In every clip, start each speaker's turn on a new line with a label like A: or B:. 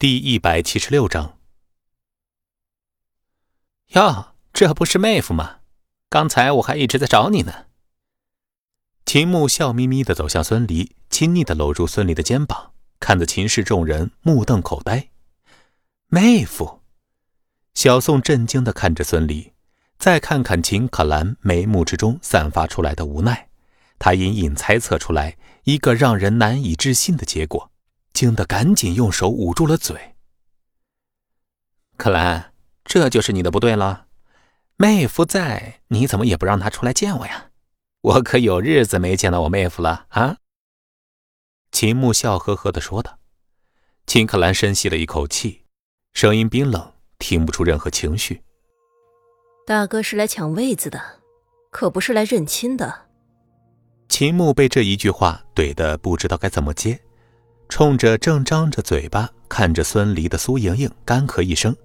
A: 第一百七十六章。哟，这不是妹夫吗？刚才我还一直在找你呢。秦牧笑眯眯的走向孙离，亲昵的搂住孙离的肩膀，看得秦氏众人目瞪口呆。妹夫，小宋震惊的看着孙离，再看看秦可兰眉目之中散发出来的无奈，他隐隐猜测出来一个让人难以置信的结果。惊得赶紧用手捂住了嘴。克兰，这就是你的不对了。妹夫在，你怎么也不让他出来见我呀？我可有日子没见到我妹夫了啊！秦牧笑呵呵的说道。秦克兰深吸了一口气，声音冰冷，听不出任何情绪。
B: 大哥是来抢位子的，可不是来认亲的。
A: 秦牧被这一句话怼得不知道该怎么接。冲着正张着嘴巴看着孙离的苏莹莹干咳一声，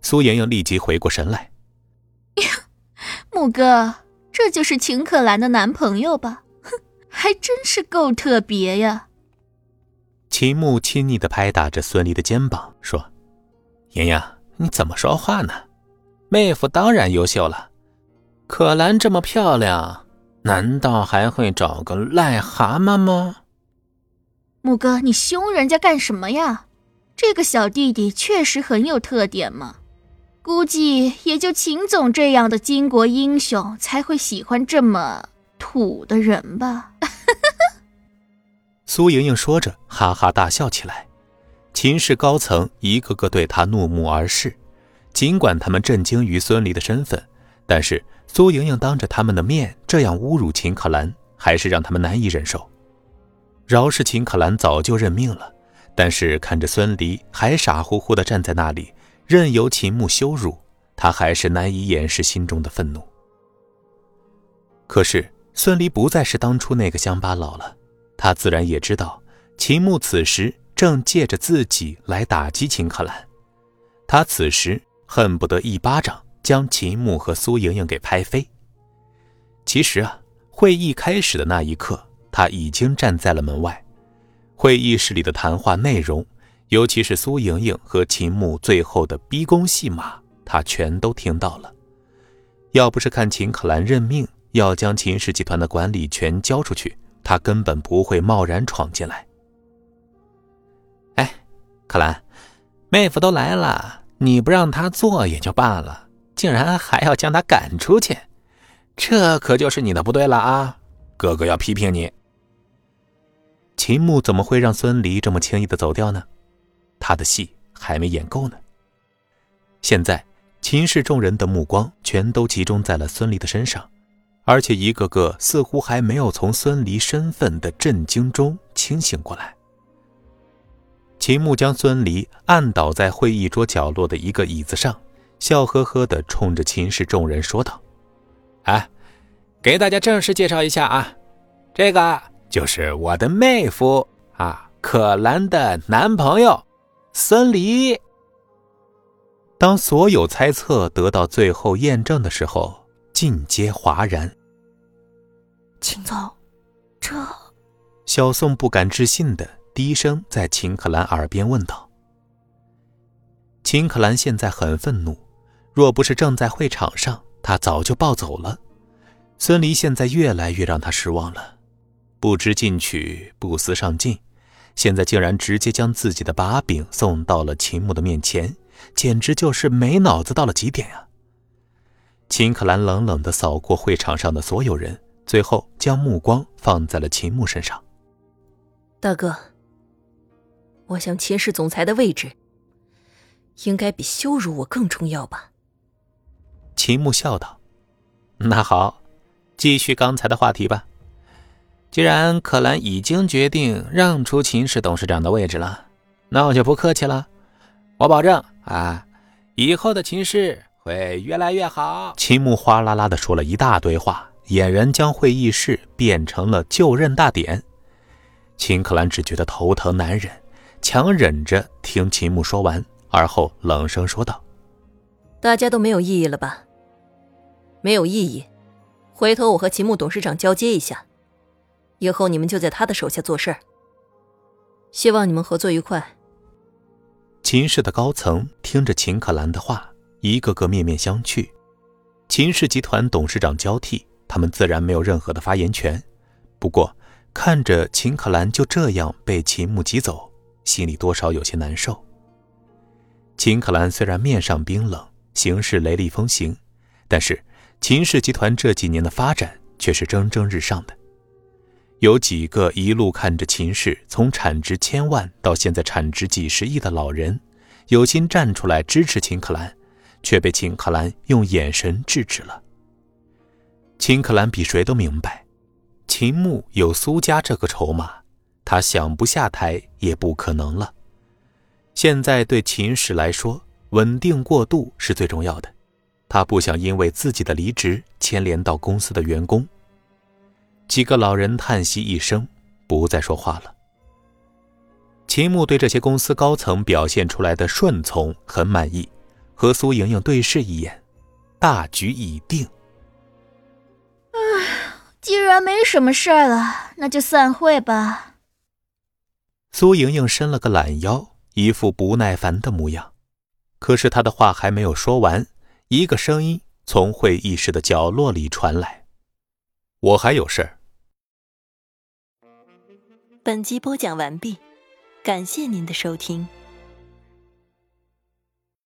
A: 苏莹莹立即回过神来：“
C: 呀，木哥，这就是秦可兰的男朋友吧？哼，还真是够特别呀。”
A: 秦牧亲昵的拍打着孙离的肩膀说：“莹莹，你怎么说话呢？妹夫当然优秀了，可兰这么漂亮，难道还会找个癞蛤蟆吗？”
C: 木哥，你凶人家干什么呀？这个小弟弟确实很有特点嘛，估计也就秦总这样的巾帼英雄才会喜欢这么土的人吧。
A: 苏莹莹说着，哈哈大笑起来。秦氏高层一个个对她怒目而视，尽管他们震惊于孙离的身份，但是苏莹莹当着他们的面这样侮辱秦可兰，还是让他们难以忍受。饶是秦可兰早就认命了，但是看着孙离还傻乎乎地站在那里，任由秦牧羞辱，他还是难以掩饰心中的愤怒。可是孙离不再是当初那个乡巴佬了，他自然也知道秦牧此时正借着自己来打击秦可兰，他此时恨不得一巴掌将秦牧和苏莹莹给拍飞。其实啊，会议开始的那一刻。他已经站在了门外，会议室里的谈话内容，尤其是苏莹莹和秦牧最后的逼宫戏码，他全都听到了。要不是看秦可兰任命要将秦氏集团的管理权交出去，他根本不会贸然闯进来。哎，可兰，妹夫都来了，你不让他做也就罢了，竟然还要将他赶出去，这可就是你的不对了啊！哥哥要批评你。秦牧怎么会让孙离这么轻易的走掉呢？他的戏还没演够呢。现在秦氏众人的目光全都集中在了孙离的身上，而且一个个似乎还没有从孙离身份的震惊中清醒过来。秦牧将孙离按倒在会议桌角落的一个椅子上，笑呵呵的冲着秦氏众人说道：“哎，给大家正式介绍一下啊，这个。”就是我的妹夫啊，可兰的男朋友孙离。当所有猜测得到最后验证的时候，尽皆哗然。
C: 秦总，这……
A: 小宋不敢置信的低声在秦可兰耳边问道。秦可兰现在很愤怒，若不是正在会场上，他早就暴走了。孙离现在越来越让他失望了。不知进取，不思上进，现在竟然直接将自己的把柄送到了秦牧的面前，简直就是没脑子到了极点啊！秦可兰冷冷地扫过会场上的所有人，最后将目光放在了秦牧身上。
B: 大哥，我想秦氏总裁的位置，应该比羞辱我更重要吧？
A: 秦牧笑道：“那好，继续刚才的话题吧。”既然可兰已经决定让出秦氏董事长的位置了，那我就不客气了。我保证啊，以后的秦氏会越来越好。秦牧哗啦啦的说了一大堆话，俨然将会议室变成了就任大典。秦可兰只觉得头疼难忍，强忍着听秦牧说完，而后冷声说道：“
B: 大家都没有异议了吧？没有异议，回头我和秦牧董事长交接一下。”以后你们就在他的手下做事儿，希望你们合作愉快。
A: 秦氏的高层听着秦可兰的话，一个个面面相觑。秦氏集团董事长交替，他们自然没有任何的发言权。不过，看着秦可兰就这样被秦牧挤走，心里多少有些难受。秦可兰虽然面上冰冷，行事雷厉风行，但是秦氏集团这几年的发展却是蒸蒸日上的。有几个一路看着秦氏从产值千万到现在产值几十亿的老人，有心站出来支持秦可兰，却被秦可兰用眼神制止了。秦可兰比谁都明白，秦牧有苏家这个筹码，他想不下台也不可能了。现在对秦氏来说，稳定过渡是最重要的，他不想因为自己的离职牵连到公司的员工。几个老人叹息一声，不再说话了。秦牧对这些公司高层表现出来的顺从很满意，和苏莹莹对视一眼，大局已定。
C: 唉，既然没什么事儿了，那就散会吧。
A: 苏莹莹伸了个懒腰，一副不耐烦的模样。可是她的话还没有说完，一个声音从会议室的角落里传来：“我还有事儿。”
D: 本集播讲完毕，感谢您的收听。